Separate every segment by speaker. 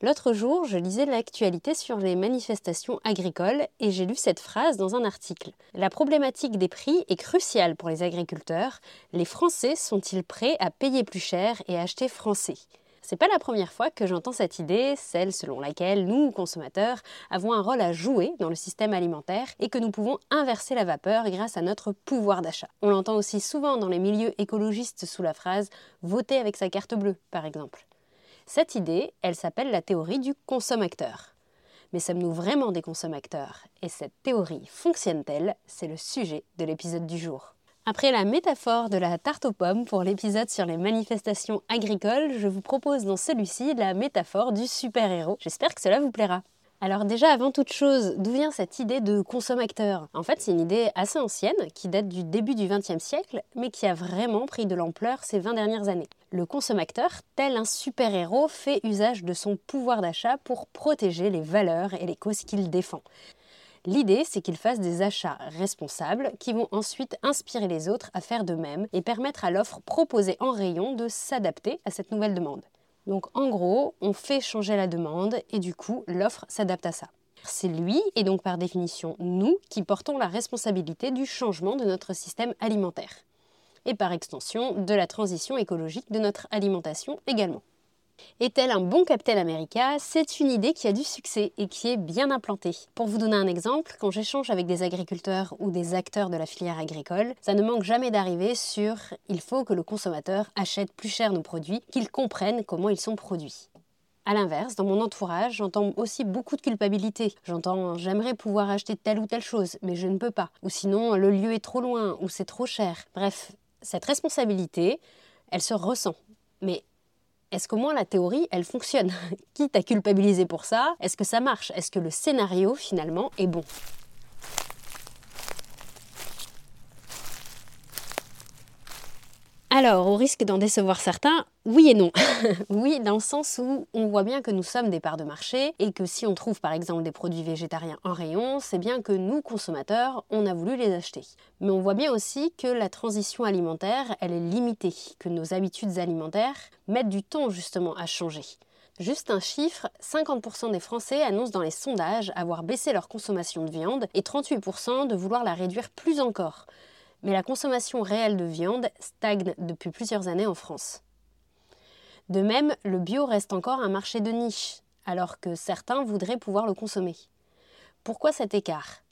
Speaker 1: L'autre jour, je lisais l'actualité sur les manifestations agricoles et j'ai lu cette phrase dans un article. La problématique des prix est cruciale pour les agriculteurs. Les Français sont-ils prêts à payer plus cher et acheter français? C'est pas la première fois que j'entends cette idée, celle selon laquelle nous, consommateurs, avons un rôle à jouer dans le système alimentaire et que nous pouvons inverser la vapeur grâce à notre pouvoir d'achat. On l'entend aussi souvent dans les milieux écologistes sous la phrase voter avec sa carte bleue, par exemple. Cette idée, elle s'appelle la théorie du consommateur. Mais sommes-nous vraiment des consommateurs? Et cette théorie fonctionne-t-elle? C'est le sujet de l'épisode du jour. Après la métaphore de la tarte aux pommes pour l'épisode sur les manifestations agricoles, je vous propose dans celui-ci la métaphore du super-héros. J'espère que cela vous plaira. Alors déjà, avant toute chose, d'où vient cette idée de consommateur En fait, c'est une idée assez ancienne, qui date du début du XXe siècle, mais qui a vraiment pris de l'ampleur ces 20 dernières années. Le consommateur, tel un super-héros, fait usage de son pouvoir d'achat pour protéger les valeurs et les causes qu'il défend. L'idée, c'est qu'il fasse des achats responsables qui vont ensuite inspirer les autres à faire de même et permettre à l'offre proposée en rayon de s'adapter à cette nouvelle demande. Donc en gros, on fait changer la demande et du coup, l'offre s'adapte à ça. C'est lui, et donc par définition nous, qui portons la responsabilité du changement de notre système alimentaire. Et par extension, de la transition écologique de notre alimentation également. Est-elle un bon Captain America? C'est une idée qui a du succès et qui est bien implantée. Pour vous donner un exemple, quand j'échange avec des agriculteurs ou des acteurs de la filière agricole, ça ne manque jamais d'arriver sur il faut que le consommateur achète plus cher nos produits, qu'il comprenne comment ils sont produits. A l'inverse, dans mon entourage, j'entends aussi beaucoup de culpabilité. J'entends j'aimerais pouvoir acheter telle ou telle chose, mais je ne peux pas. Ou sinon, le lieu est trop loin, ou c'est trop cher. Bref, cette responsabilité, elle se ressent. Mais est-ce qu'au moins la théorie, elle fonctionne? Qui t'a culpabilisé pour ça? Est-ce que ça marche? Est-ce que le scénario, finalement, est bon? Alors, au risque d'en décevoir certains, oui et non. oui, dans le sens où on voit bien que nous sommes des parts de marché et que si on trouve par exemple des produits végétariens en rayon, c'est bien que nous, consommateurs, on a voulu les acheter. Mais on voit bien aussi que la transition alimentaire, elle est limitée, que nos habitudes alimentaires mettent du temps justement à changer. Juste un chiffre, 50% des Français annoncent dans les sondages avoir baissé leur consommation de viande et 38% de vouloir la réduire plus encore mais la consommation réelle de viande stagne depuis plusieurs années en France. De même, le bio reste encore un marché de niche, alors que certains voudraient pouvoir le consommer. Pourquoi cet écart?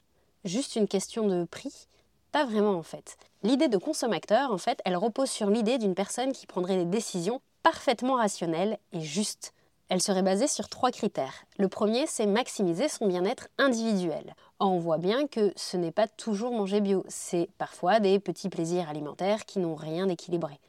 Speaker 1: Juste une question de prix? Pas vraiment en fait. L'idée de consommateur, en fait, elle repose sur l'idée d'une personne qui prendrait des décisions parfaitement rationnelles et justes. Elle serait basée sur trois critères. Le premier, c'est maximiser son bien-être individuel. On voit bien que ce n'est pas toujours manger bio, c'est parfois des petits plaisirs alimentaires qui n'ont rien d'équilibré.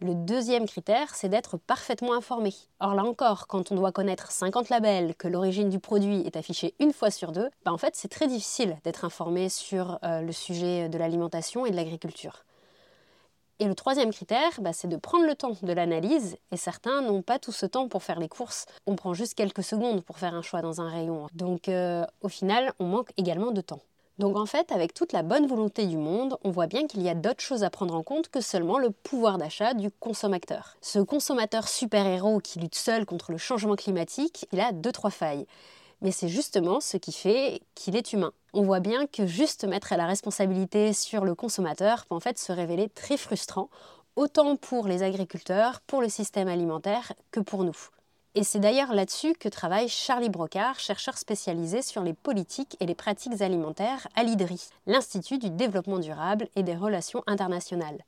Speaker 1: Le deuxième critère, c'est d'être parfaitement informé. Or là encore, quand on doit connaître 50 labels, que l'origine du produit est affichée une fois sur deux, bah en fait c'est très difficile d'être informé sur euh, le sujet de l'alimentation et de l'agriculture. Et le troisième critère, bah, c'est de prendre le temps de l'analyse, et certains n'ont pas tout ce temps pour faire les courses. On prend juste quelques secondes pour faire un choix dans un rayon. Donc euh, au final, on manque également de temps. Donc en fait, avec toute la bonne volonté du monde, on voit bien qu'il y a d'autres choses à prendre en compte que seulement le pouvoir d'achat du consommateur. Ce consommateur super-héros qui lutte seul contre le changement climatique, il a deux trois failles mais c'est justement ce qui fait qu'il est humain. On voit bien que juste mettre la responsabilité sur le consommateur peut en fait se révéler très frustrant, autant pour les agriculteurs, pour le système alimentaire que pour nous. Et c'est d'ailleurs là-dessus que travaille Charlie Brocard, chercheur spécialisé sur les politiques et les pratiques alimentaires à l'IDRI, l'Institut du développement durable et des relations internationales.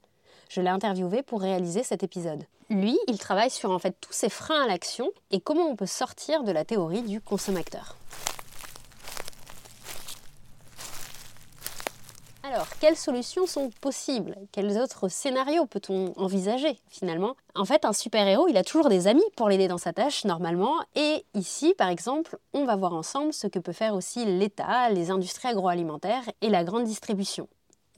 Speaker 1: Je l'ai interviewé pour réaliser cet épisode. Lui, il travaille sur en fait tous ces freins à l'action et comment on peut sortir de la théorie du consommateur. Alors, quelles solutions sont possibles? Quels autres scénarios peut-on envisager finalement? En fait, un super-héros, il a toujours des amis pour l'aider dans sa tâche normalement. Et ici, par exemple, on va voir ensemble ce que peut faire aussi l'État, les industries agroalimentaires et la grande distribution.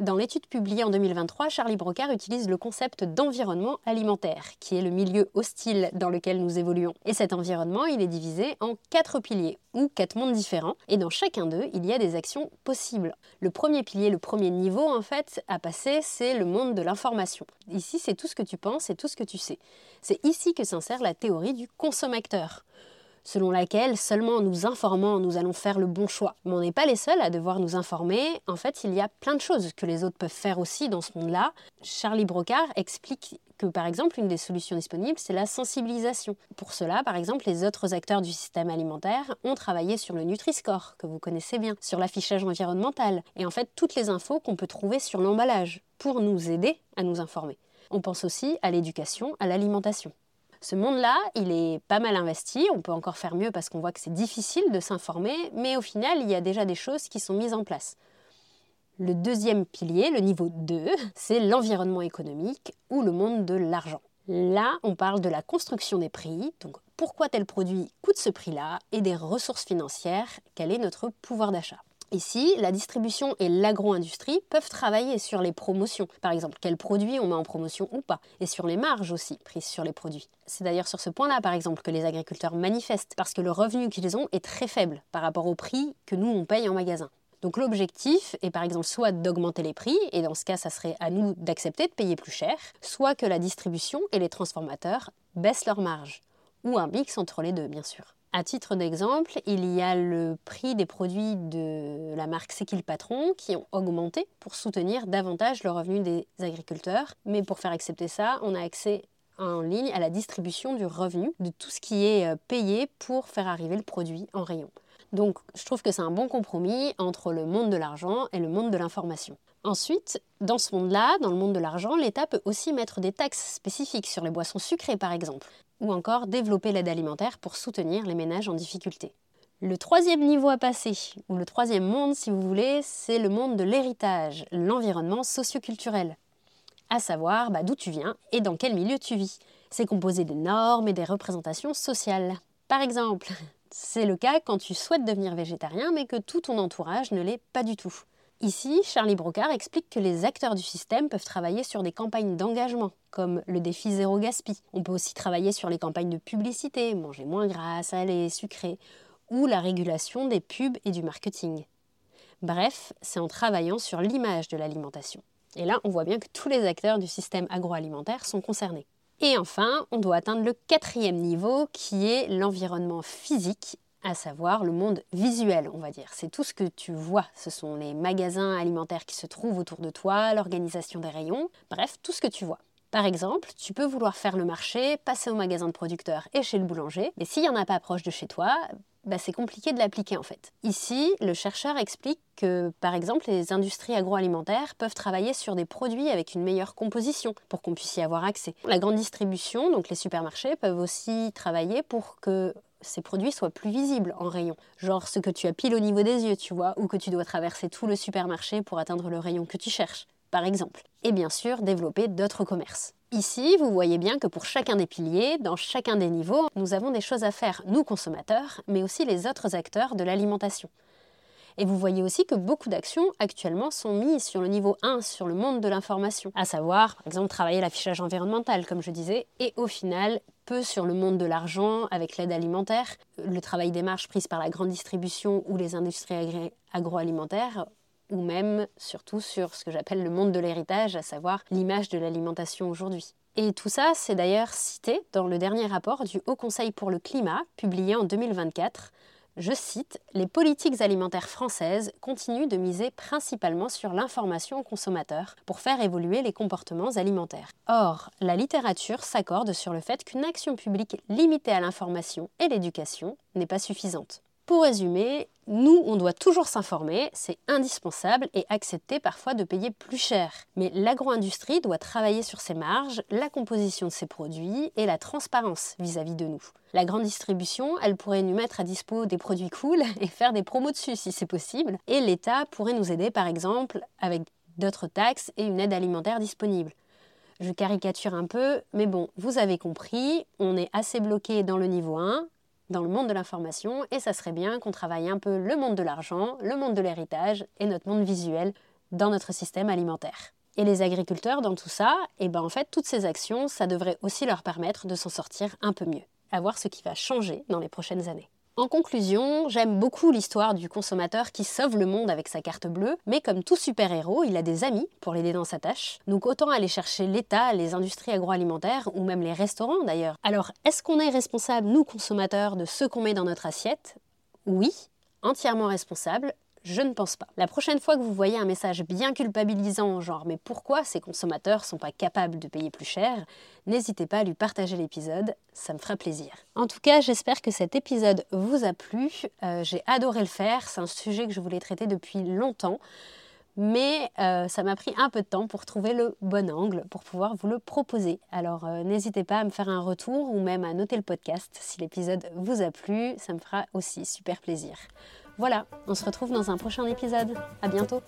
Speaker 1: Dans l'étude publiée en 2023, Charlie Brocard utilise le concept d'environnement alimentaire, qui est le milieu hostile dans lequel nous évoluons. Et cet environnement, il est divisé en quatre piliers, ou quatre mondes différents, et dans chacun d'eux, il y a des actions possibles. Le premier pilier, le premier niveau, en fait, à passer, c'est le monde de l'information. Ici, c'est tout ce que tu penses et tout ce que tu sais. C'est ici que s'insère la théorie du consommateur selon laquelle seulement en nous informant, nous allons faire le bon choix. Mais on n'est pas les seuls à devoir nous informer. En fait, il y a plein de choses que les autres peuvent faire aussi dans ce monde-là. Charlie Brocard explique que, par exemple, une des solutions disponibles, c'est la sensibilisation. Pour cela, par exemple, les autres acteurs du système alimentaire ont travaillé sur le Nutri-Score, que vous connaissez bien, sur l'affichage environnemental, et en fait toutes les infos qu'on peut trouver sur l'emballage, pour nous aider à nous informer. On pense aussi à l'éducation, à l'alimentation. Ce monde-là, il est pas mal investi, on peut encore faire mieux parce qu'on voit que c'est difficile de s'informer, mais au final, il y a déjà des choses qui sont mises en place. Le deuxième pilier, le niveau 2, c'est l'environnement économique ou le monde de l'argent. Là, on parle de la construction des prix, donc pourquoi tel produit coûte ce prix-là, et des ressources financières, quel est notre pouvoir d'achat? Ici, la distribution et l'agro-industrie peuvent travailler sur les promotions. Par exemple, quels produits on met en promotion ou pas. Et sur les marges aussi prises sur les produits. C'est d'ailleurs sur ce point-là, par exemple, que les agriculteurs manifestent, parce que le revenu qu'ils ont est très faible par rapport au prix que nous, on paye en magasin. Donc l'objectif est par exemple soit d'augmenter les prix, et dans ce cas ça serait à nous d'accepter de payer plus cher, soit que la distribution et les transformateurs baissent leurs marges, ou un mix entre les deux bien sûr. À titre d'exemple, il y a le prix des produits de la marque C'est qui le patron qui ont augmenté pour soutenir davantage le revenu des agriculteurs. Mais pour faire accepter ça, on a accès en ligne à la distribution du revenu de tout ce qui est euh, payé pour faire arriver le produit en rayon. Donc je trouve que c'est un bon compromis entre le monde de l'argent et le monde de l'information. Ensuite, dans ce monde-là, dans le monde de l'argent, l'État peut aussi mettre des taxes spécifiques sur les boissons sucrées par exemple ou encore développer l'aide alimentaire pour soutenir les ménages en difficulté. Le troisième niveau à passer, ou le troisième monde si vous voulez, c'est le monde de l'héritage, l'environnement socioculturel. À savoir bah, d'où tu viens et dans quel milieu tu vis. C'est composé des normes et des représentations sociales. Par exemple, c'est le cas quand tu souhaites devenir végétarien mais que tout ton entourage ne l'est pas du tout. Ici, Charlie Brocard explique que les acteurs du système peuvent travailler sur des campagnes d'engagement, comme le défi zéro gaspi. On peut aussi travailler sur les campagnes de publicité, manger moins gras, salé, sucré, ou la régulation des pubs et du marketing. Bref, c'est en travaillant sur l'image de l'alimentation. Et là, on voit bien que tous les acteurs du système agroalimentaire sont concernés. Et enfin, on doit atteindre le quatrième niveau qui est l'environnement physique à savoir le monde visuel, on va dire. C'est tout ce que tu vois. Ce sont les magasins alimentaires qui se trouvent autour de toi, l'organisation des rayons, bref, tout ce que tu vois. Par exemple, tu peux vouloir faire le marché, passer au magasin de producteur et chez le boulanger, mais s'il n'y en a pas proche de chez toi, bah c'est compliqué de l'appliquer en fait. Ici, le chercheur explique que, par exemple, les industries agroalimentaires peuvent travailler sur des produits avec une meilleure composition pour qu'on puisse y avoir accès. La grande distribution, donc les supermarchés, peuvent aussi travailler pour que ces produits soient plus visibles en rayon. Genre ce que tu as pile au niveau des yeux, tu vois, ou que tu dois traverser tout le supermarché pour atteindre le rayon que tu cherches, par exemple. Et bien sûr, développer d'autres commerces. Ici, vous voyez bien que pour chacun des piliers, dans chacun des niveaux, nous avons des choses à faire, nous consommateurs, mais aussi les autres acteurs de l'alimentation. Et vous voyez aussi que beaucoup d'actions actuellement sont mises sur le niveau 1, sur le monde de l'information, à savoir, par exemple, travailler l'affichage environnemental, comme je disais, et au final, peu sur le monde de l'argent avec l'aide alimentaire, le travail des marges prises par la grande distribution ou les industries agroalimentaires, ou même surtout sur ce que j'appelle le monde de l'héritage, à savoir l'image de l'alimentation aujourd'hui. Et tout ça, c'est d'ailleurs cité dans le dernier rapport du Haut Conseil pour le climat, publié en 2024, je cite, Les politiques alimentaires françaises continuent de miser principalement sur l'information aux consommateurs pour faire évoluer les comportements alimentaires. Or, la littérature s'accorde sur le fait qu'une action publique limitée à l'information et l'éducation n'est pas suffisante. Pour résumer, nous, on doit toujours s'informer, c'est indispensable et accepter parfois de payer plus cher. Mais l'agro-industrie doit travailler sur ses marges, la composition de ses produits et la transparence vis-à-vis de nous. La grande distribution, elle pourrait nous mettre à dispo des produits cool et faire des promos dessus si c'est possible. Et l'État pourrait nous aider par exemple avec d'autres taxes et une aide alimentaire disponible. Je caricature un peu, mais bon, vous avez compris, on est assez bloqué dans le niveau 1, dans le monde de l'information, et ça serait bien qu'on travaille un peu le monde de l'argent, le monde de l'héritage et notre monde visuel dans notre système alimentaire. Et les agriculteurs dans tout ça, et eh ben en fait toutes ces actions, ça devrait aussi leur permettre de s'en sortir un peu mieux, à voir ce qui va changer dans les prochaines années. En conclusion, j'aime beaucoup l'histoire du consommateur qui sauve le monde avec sa carte bleue, mais comme tout super-héros, il a des amis pour l'aider dans sa tâche. Donc autant aller chercher l'État, les industries agroalimentaires ou même les restaurants d'ailleurs. Alors, est-ce qu'on est responsable, nous consommateurs, de ce qu'on met dans notre assiette? Oui, entièrement responsable, je ne pense pas. La prochaine fois que vous voyez un message bien culpabilisant, genre mais pourquoi ces consommateurs sont pas capables de payer plus cher, n'hésitez pas à lui partager l'épisode, ça me fera plaisir. En tout cas, j'espère que cet épisode vous a plu. Euh, j'ai adoré le faire, c'est un sujet que je voulais traiter depuis longtemps. Mais euh, ça m'a pris un peu de temps pour trouver le bon angle pour pouvoir vous le proposer. Alors euh, n'hésitez pas à me faire un retour ou même à noter le podcast si l'épisode vous a plu, ça me fera aussi super plaisir. Voilà, on se retrouve dans un prochain épisode. À bientôt.